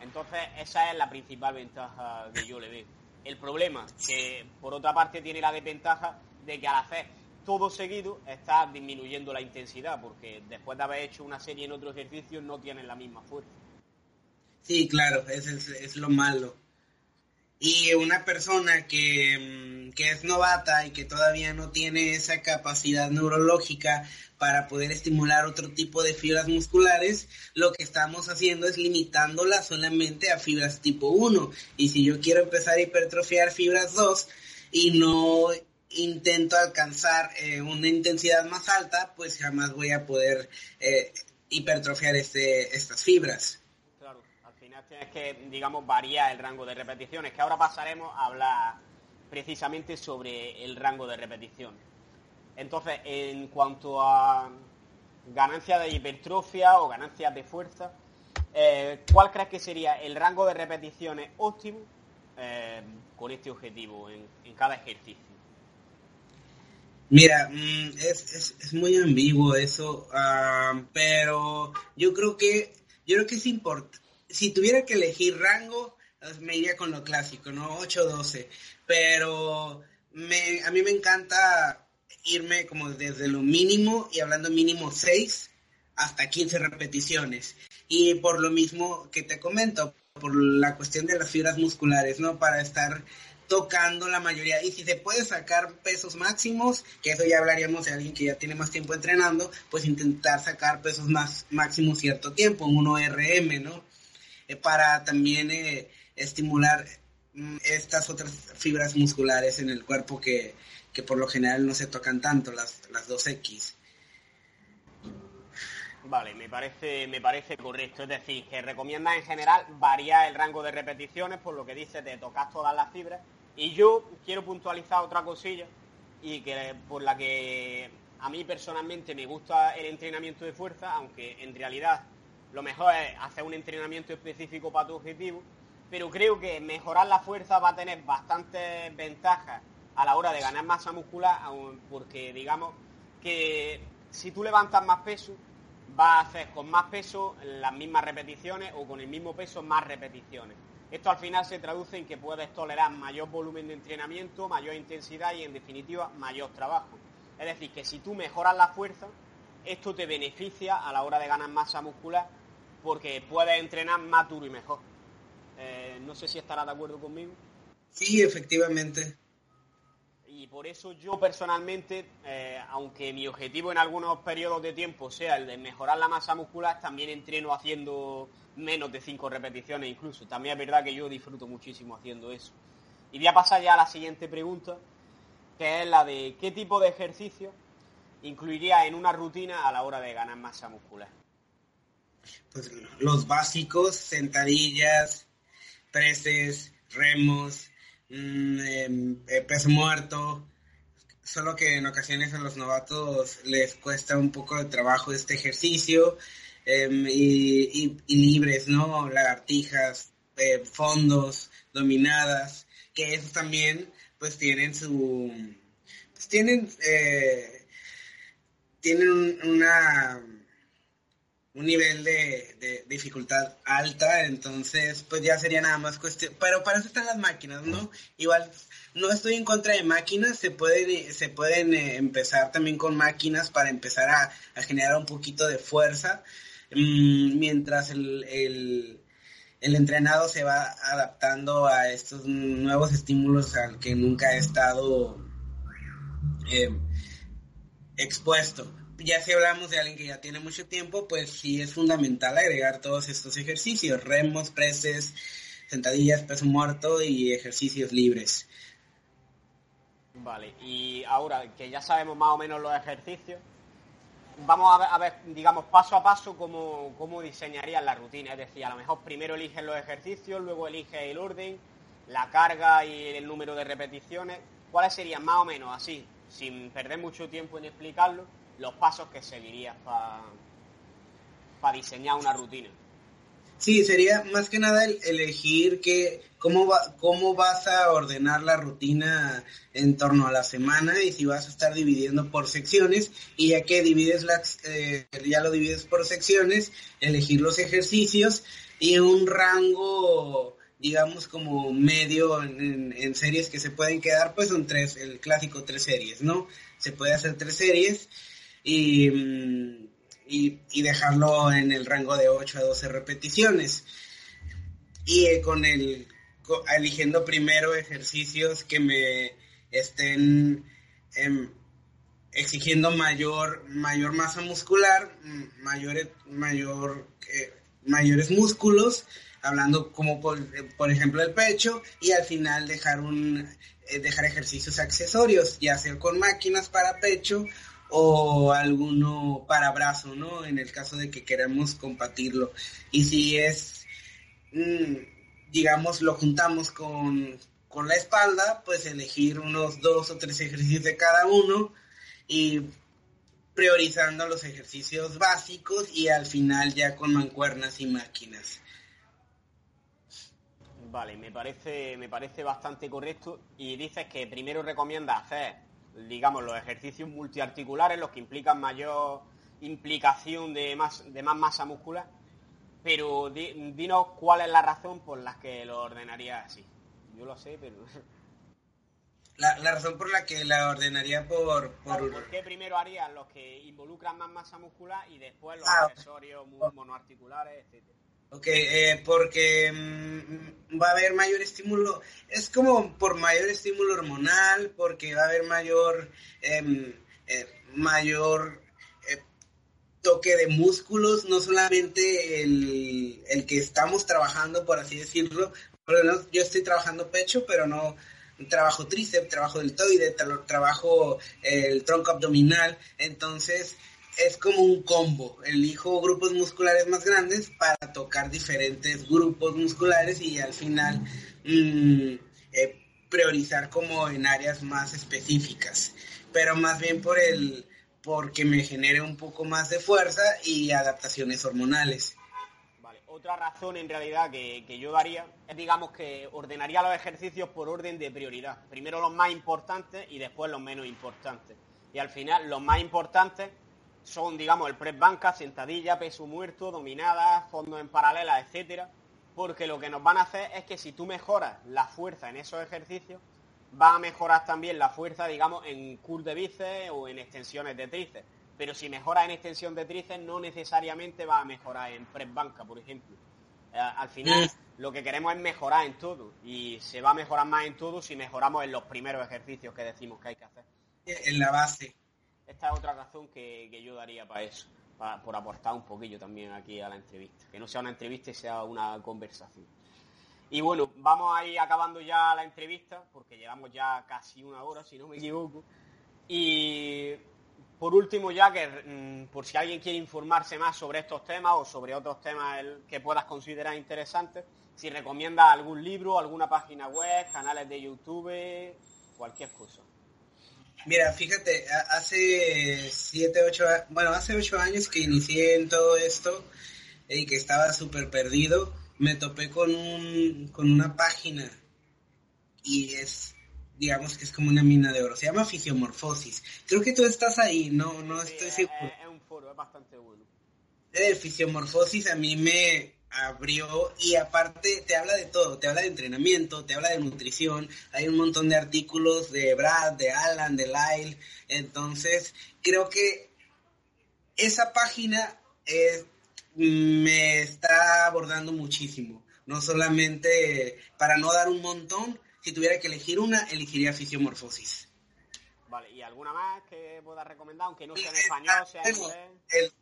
Entonces, esa es la principal ventaja que yo le veo. El problema, que por otra parte tiene la desventaja de que al hacer todo seguido estás disminuyendo la intensidad, porque después de haber hecho una serie en otro ejercicio no tienes la misma fuerza. Sí, claro, eso es lo malo y una persona que, mm, que, es novata y que todavía no tiene esa capacidad neurológica para poder estimular otro tipo de fibras musculares, lo que estamos haciendo es limitándola solamente a fibras tipo 1. Y si yo quiero empezar a hipertrofiar fibras 2 y no intento alcanzar eh, una intensidad más alta, pues jamás voy a poder eh, hipertrofiar este, estas fibras tienes que, digamos, variar el rango de repeticiones, que ahora pasaremos a hablar precisamente sobre el rango de repeticiones. Entonces, en cuanto a ganancias de hipertrofia o ganancias de fuerza, eh, ¿cuál crees que sería el rango de repeticiones óptimo eh, con este objetivo en, cada ejercicio? Mira, mm, es, muy ambiguo eso, ah, pero yo creo que yo creo que es importante si tuviera que elegir rango, me iría con lo clásico, ¿no? 8-12. Pero me, a mí me encanta irme como desde lo mínimo, y hablando mínimo 6, hasta 15 repeticiones. Y por lo mismo que te comento, por la cuestión de las fibras musculares, ¿no? Para estar tocando la mayoría. Y si se puede sacar pesos máximos, que eso ya hablaríamos de alguien que ya tiene más tiempo entrenando, pues intentar sacar pesos más máximos cierto tiempo, un 1RM, ¿no? Eh, para también eh, estimular mm, estas otras fibras musculares en el cuerpo que, por lo general no se tocan tanto, las, las 2X. Vale, me parece, me parece correcto. Es decir, que recomienda en general variar el rango de repeticiones, por lo que dice, de tocar todas las fibras. Y yo quiero puntualizar otra cosilla, y que por la que a mí personalmente me gusta el entrenamiento de fuerza, aunque en realidad lo mejor es hacer un entrenamiento específico para tu objetivo, pero creo que mejorar la fuerza va a tener bastantes ventajas a la hora de ganar masa muscular, porque digamos que si tú levantas más peso, vas a hacer con más peso las mismas repeticiones o con el mismo peso más repeticiones. Esto al final se traduce en que puedes tolerar mayor volumen de entrenamiento, mayor intensidad y en definitiva mayor trabajo. Es decir, que si tú mejoras la fuerza, esto te beneficia a la hora de ganar masa muscular porque puedes entrenar más duro y mejor. Eh, no sé si estarás de acuerdo conmigo. Sí, efectivamente. Y por eso yo personalmente, eh, aunque mi objetivo en algunos periodos de tiempo sea el de mejorar la masa muscular, también entreno haciendo menos de cinco repeticiones incluso. También es verdad que yo disfruto muchísimo haciendo eso. Y voy a pasar ya a la siguiente pregunta, que es la de qué tipo de ejercicio incluiría en una rutina a la hora de ganar masa muscular pues, los básicos, sentadillas, preses, remos, mm, em, eh, peso muerto, solo que en ocasiones a los novatos les cuesta un poco de trabajo este ejercicio em, y, libres, ¿no? Lagartijas, eh, fondos, dominadas, que esos también pues tienen su... Pues tienen... Eh, tienen una un nivel de, dificultad alta, entonces pues ya sería nada más cuestión, pero para eso están las máquinas, ¿no? Igual no estoy en contra de máquinas, se pueden, se pueden eh, empezar también con máquinas para empezar a, generar un poquito de fuerza, mm, mientras el, el, entrenado se va adaptando a estos nuevos estímulos al que nunca ha estado eh, expuesto. Ya si hablamos de alguien que ya tiene mucho tiempo, pues sí es fundamental agregar todos estos ejercicios, remos, preses, sentadillas, peso muerto y ejercicios libres. Vale, y ahora que ya sabemos más o menos los ejercicios, vamos a ver, digamos, paso a paso cómo, cómo diseñarías la rutina. Es decir, a lo mejor primero eliges los ejercicios, luego eliges el orden, la carga y el número de repeticiones. ¿Cuáles serían más o menos así, sin perder mucho tiempo en explicarlo, los pasos que seguirías para diseñar una rutina? Sí, sería más que nada elegir que, cómo, va, cómo vas a ordenar la rutina en torno a la semana y si vas a estar dividiendo por secciones y ya que divides las, eh, ya lo divides por secciones, elegir los ejercicios y un rango, digamos, como medio en, en series que se pueden quedar, pues son tres, el clásico tres series, ¿no? Se puede hacer tres series y mm, y, dejarlo en el rango de 8 a 12 repeticiones. Y eh, con el, eligiendo primero ejercicios que me estén em, exigiendo mayor, mayor masa muscular, mayor, eh, mayores músculos, hablando como por, por, ejemplo el pecho, y al final dejar un eh, dejar ejercicios accesorios, ya sea con máquinas para pecho o alguno para brazo, ¿no? En el caso de que queramos compartirlo. Y si es, mm, digamos, lo juntamos con, con la espalda, pues elegir unos dos o tres ejercicios de cada uno y priorizando los ejercicios básicos y al final ya con mancuernas y máquinas. Vale, me parece, me parece bastante correcto. Y dices que primero recomienda hacer digamos, los ejercicios multiarticulares, los que implican mayor implicación de más, de más masa muscular. Pero dinos cuál es la razón por la que lo ordenaría así. Yo lo sé, pero... La, razón por la que la ordenaría por... ¿Por, qué primero harías los que involucran más masa muscular y después los ah, accesorios monoarticulares, etcétera? Ok, eh, porque mm, va a haber mayor estímulo, es como por mayor estímulo hormonal, porque va a haber mayor, em, eh, mayor eh, toque de músculos, no solamente el, el, que estamos trabajando, por así decirlo. yo estoy trabajando pecho, pero no trabajo tríceps, trabajo deltoide, trabajo el tronco abdominal, entonces es como un combo. Elijo grupos musculares más grandes para tocar diferentes grupos musculares y al final mm, eh, priorizar como en áreas más específicas. Pero más bien por el porque me genere un poco más de fuerza y adaptaciones hormonales. Vale, otra razón en realidad que, que yo daría es digamos que ordenaría los ejercicios por orden de prioridad. Primero los más importantes y después los menos importantes. Y al final los más importantes son, digamos, el press banca, sentadilla, peso muerto, dominada, fondos en paralela, etcétera, porque lo que nos van a hacer es que si tú mejoras la fuerza en esos ejercicios, va a mejorar también la fuerza, digamos, en curl de bíceps o en extensiones de tríceps. Pero si mejoras en extensión de tríceps, no necesariamente va a mejorar en press banca, por ejemplo. Eh, al final, lo que queremos es mejorar en todo. Y se va a mejorar más en todo si mejoramos en los primeros ejercicios que decimos que hay que hacer. En la base. Esta es otra razón que, yo daría para eso, por aportar un poquillo también aquí a la entrevista. Que no sea una entrevista y sea una conversación. Y bueno, vamos a ir acabando ya la entrevista, porque llevamos ya casi una hora, si no me equivoco. Y por último, ya que mm, por si alguien quiere informarse más sobre estos temas o sobre otros temas que puedas considerar interesantes, si recomienda algún libro, alguna página web, canales de YouTube, cualquier cosa. Mira, fíjate, hace siete, ocho, bueno, hace ocho años que inicié en todo esto y que estaba súper perdido, me topé con un, con una página y es, digamos que es como una mina de oro. Se llama Fisiomorfosis. Creo que tú estás ahí, no, no estoy seguro. Es, un foro, es bastante bueno. El Fisiomorfosis a mí me, abrió y aparte te habla de todo, te habla de entrenamiento, te habla de nutrición, hay un montón de artículos de Brad, de Alan, de Lyle, entonces creo que esa página me está abordando muchísimo, no solamente para no dar un montón, si tuviera que elegir una, elegiría fisiomorfosis. Vale, ¿y alguna más que puedas recomendar, aunque no sea en español, sea en inglés? El,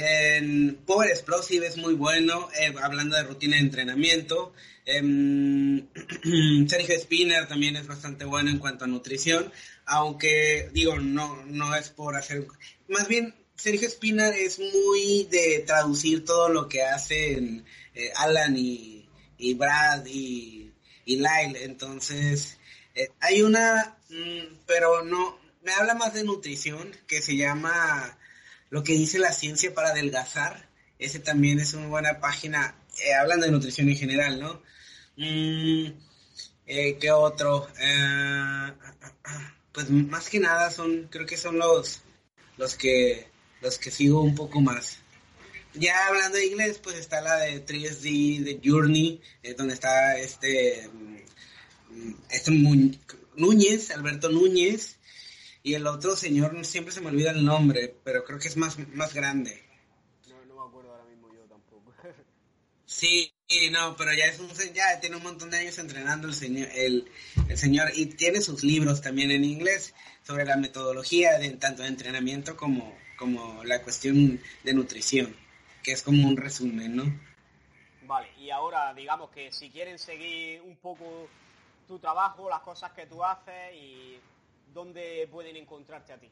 en Power Explosive es muy bueno, eh, hablando de rutina de entrenamiento. Em, Sergio Spinner también es bastante bueno en cuanto a nutrición, aunque digo, no, no es por hacer... Más bien, Sergio Spinner es muy de traducir todo lo que hacen eh, Alan y, Brad y, y, Lyle. Entonces, eh, hay una, mm, pero no, me habla más de nutrición que se llama lo que dice la ciencia para adelgazar. Ese también es una buena página, eh, hablando de nutrición en general, ¿no? Mm, eh, ¿Qué otro? Eh, pues más que nada son, creo que son los, los que, los que sigo un poco más. Ya hablando de inglés, pues está la de 3D, de Journey, donde está este, mm, este Núñez, Alberto Núñez, y el otro señor, siempre se me olvida el nombre, pero creo que es más, más grande. No, no me acuerdo ahora mismo yo tampoco. sí, no, pero ya es un ya tiene un montón de años entrenando el señor, el, señor y tiene sus libros también en inglés sobre la metodología de tanto de entrenamiento como, como la cuestión de nutrición, que es como un resumen, ¿no? Vale, y ahora digamos que si quieren seguir un poco tu trabajo, las cosas que tú haces y ¿dónde pueden encontrarte a ti?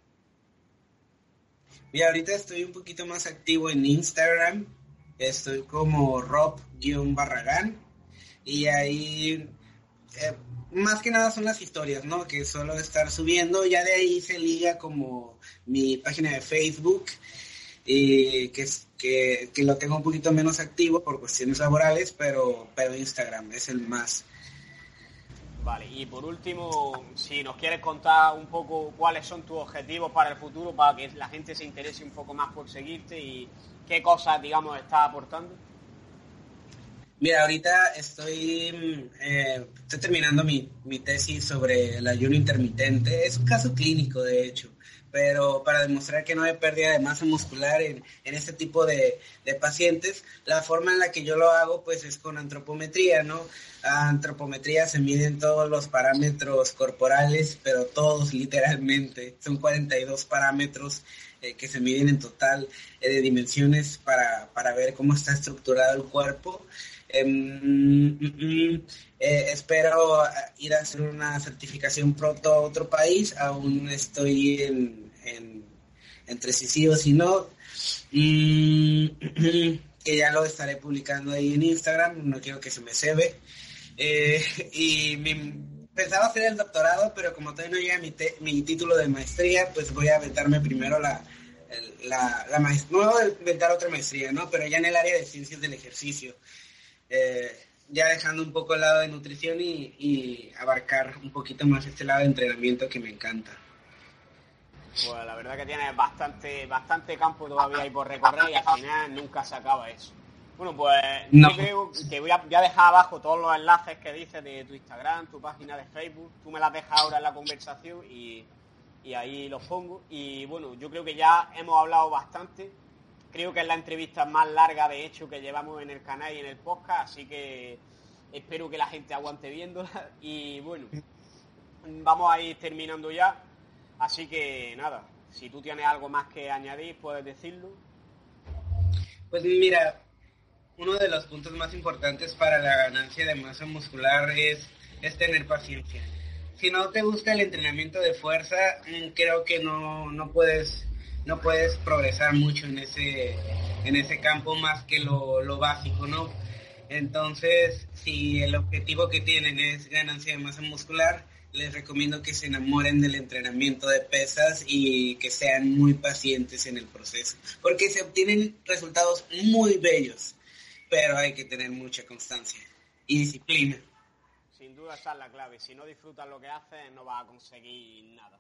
Mira, ahorita estoy un poquito más activo en Instagram. Estoy como Rob-Barragán. Y ahí, eh, más que nada son las historias, ¿no? Que suelo estar subiendo. Ya de ahí se liga como mi página de Facebook. Y que, que, que lo tengo un poquito menos activo por cuestiones laborales, pero, pero Instagram es el más, Vale, y por último, si nos quieres contar un poco cuáles son tus objetivos para el futuro, para que la gente se interese un poco más por seguirte y qué cosas, digamos, estás aportando. Mira, ahorita estoy, eh, estoy terminando mi, mi tesis sobre el ayuno intermitente. Es un caso clínico, de hecho pero para demostrar que no hay pérdida de masa muscular en, en este tipo de, pacientes, la forma en la que yo lo hago pues es con antropometría, ¿no? Antropometría se miden todos los parámetros corporales, pero todos literalmente, son 42 parámetros eh, que se miden en total eh, de dimensiones para, para ver cómo está estructurado el cuerpo. Em, mm, mm, eh, espero ir a hacer una certificación pronto a otro país. Aún estoy en, entre si sí o si no. Mm, que ya lo estaré publicando ahí en Instagram. No quiero que se me cebe. Eh, y pensaba hacer el doctorado, pero como todavía no llega mi, mi título de maestría, pues voy a aventarme primero la, la, la maestría. No voy a inventar otra maestría, ¿no? Pero ya en el área de ciencias del ejercicio. Eh, ya dejando un poco el lado de nutrición y, abarcar un poquito más este lado de entrenamiento que me encanta. Pues la verdad que tienes bastante, bastante campo todavía ahí por recorrer y al final nunca se acaba eso. Bueno, pues yo creo que voy a, dejar abajo todos los enlaces que dices de tu Instagram, tu página de Facebook. Tú me las dejas ahora en la conversación y, y ahí los pongo. Y bueno, yo creo que ya hemos hablado bastante Creo que es la entrevista más larga, de hecho, que llevamos en el canal y en el podcast, así que espero que la gente aguante viéndola. Y bueno, vamos a ir terminando ya. Así que nada, si tú tienes algo más que añadir, puedes decirlo. Pues mira, uno de los puntos más importantes para la ganancia de masa muscular es, es tener paciencia. Si no te gusta el entrenamiento de fuerza, mm, creo que no, no puedes no puedes progresar mucho en ese, en ese campo más que lo, básico, ¿no? Entonces, si el objetivo que tienen es ganancia de masa muscular, les recomiendo que se enamoren del entrenamiento de pesas y que sean muy pacientes en el proceso, porque se obtienen resultados muy bellos, pero hay que tener mucha constancia y disciplina. Sin duda esa es la clave, si no disfrutas lo que haces no vas a conseguir nada.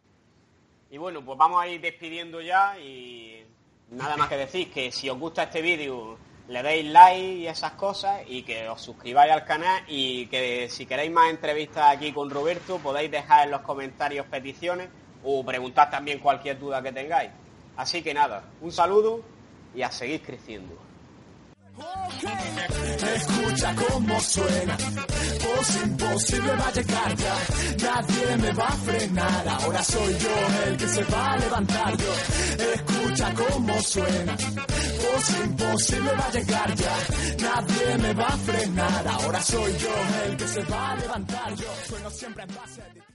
Y bueno, pues vamos a ir despidiendo ya y nada más que decir que si os gusta este vídeo le deis like y esas cosas y que os suscribáis al canal y que si queréis más entrevistas aquí con Roberto podéis dejar en los comentarios peticiones o preguntar también cualquier duda que tengáis. Así que nada, un saludo y a seguir creciendo. Escucha cómo suena, voz imposible va a llegar ya, nadie me va a frenar, ahora soy yo el que se va a levantar. Yo. Escucha cómo suena, voz imposible va a llegar ya, nadie me va a frenar, ahora soy yo el que se va a levantar. Yo. Sueno siempre en